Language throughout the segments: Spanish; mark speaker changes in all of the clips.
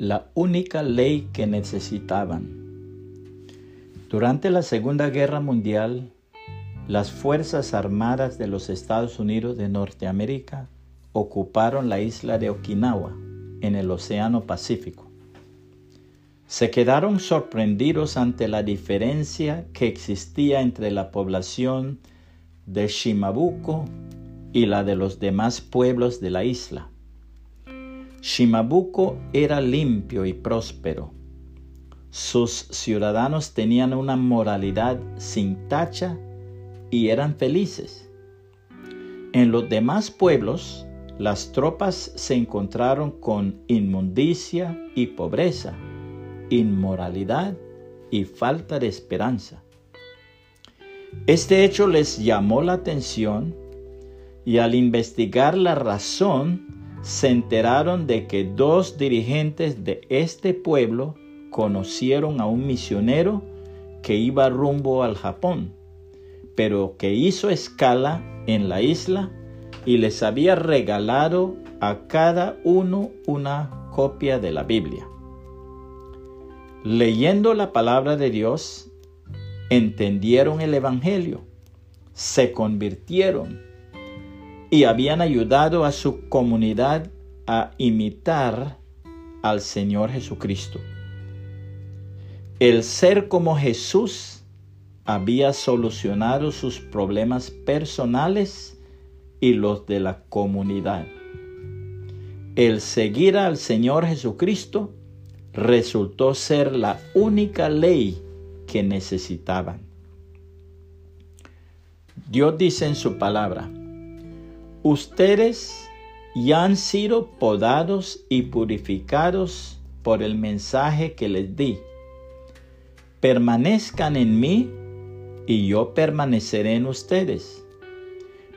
Speaker 1: la única ley que necesitaban. Durante la Segunda Guerra Mundial, las Fuerzas Armadas de los Estados Unidos de Norteamérica ocuparon la isla de Okinawa en el Océano Pacífico. Se quedaron sorprendidos ante la diferencia que existía entre la población de Shimabuco y la de los demás pueblos de la isla. Shimabuco era limpio y próspero. Sus ciudadanos tenían una moralidad sin tacha y eran felices. En los demás pueblos, las tropas se encontraron con inmundicia y pobreza, inmoralidad y falta de esperanza. Este hecho les llamó la atención y al investigar la razón se enteraron de que dos dirigentes de este pueblo conocieron a un misionero que iba rumbo al Japón, pero que hizo escala en la isla y les había regalado a cada uno una copia de la Biblia. Leyendo la palabra de Dios, entendieron el Evangelio, se convirtieron y habían ayudado a su comunidad a imitar al Señor Jesucristo. El ser como Jesús había solucionado sus problemas personales y los de la comunidad. El seguir al Señor Jesucristo resultó ser la única ley que necesitaban. Dios dice en su palabra, ustedes ya han sido podados y purificados por el mensaje que les di. Permanezcan en mí y yo permaneceré en ustedes.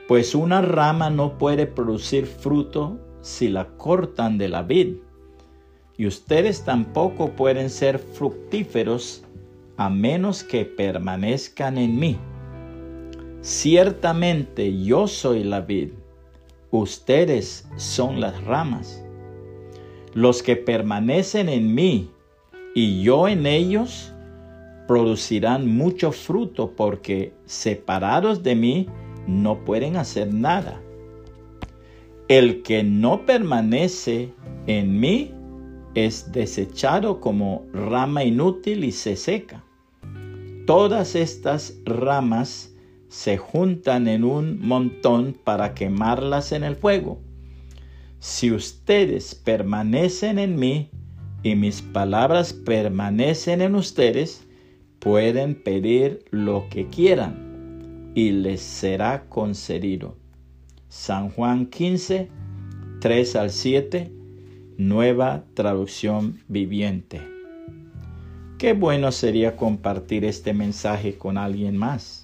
Speaker 1: Pues una rama no puede producir fruto si la cortan de la vid, y ustedes tampoco pueden ser fructíferos a menos que permanezcan en mí. Ciertamente yo soy la vid, ustedes son las ramas. Los que permanecen en mí y yo en ellos, producirán mucho fruto porque separados de mí no pueden hacer nada. El que no permanece en mí es desechado como rama inútil y se seca. Todas estas ramas se juntan en un montón para quemarlas en el fuego. Si ustedes permanecen en mí y mis palabras permanecen en ustedes, pueden pedir lo que quieran y les será concedido. San Juan 15, 3 al 7 Nueva traducción viviente. Qué bueno sería compartir este mensaje con alguien más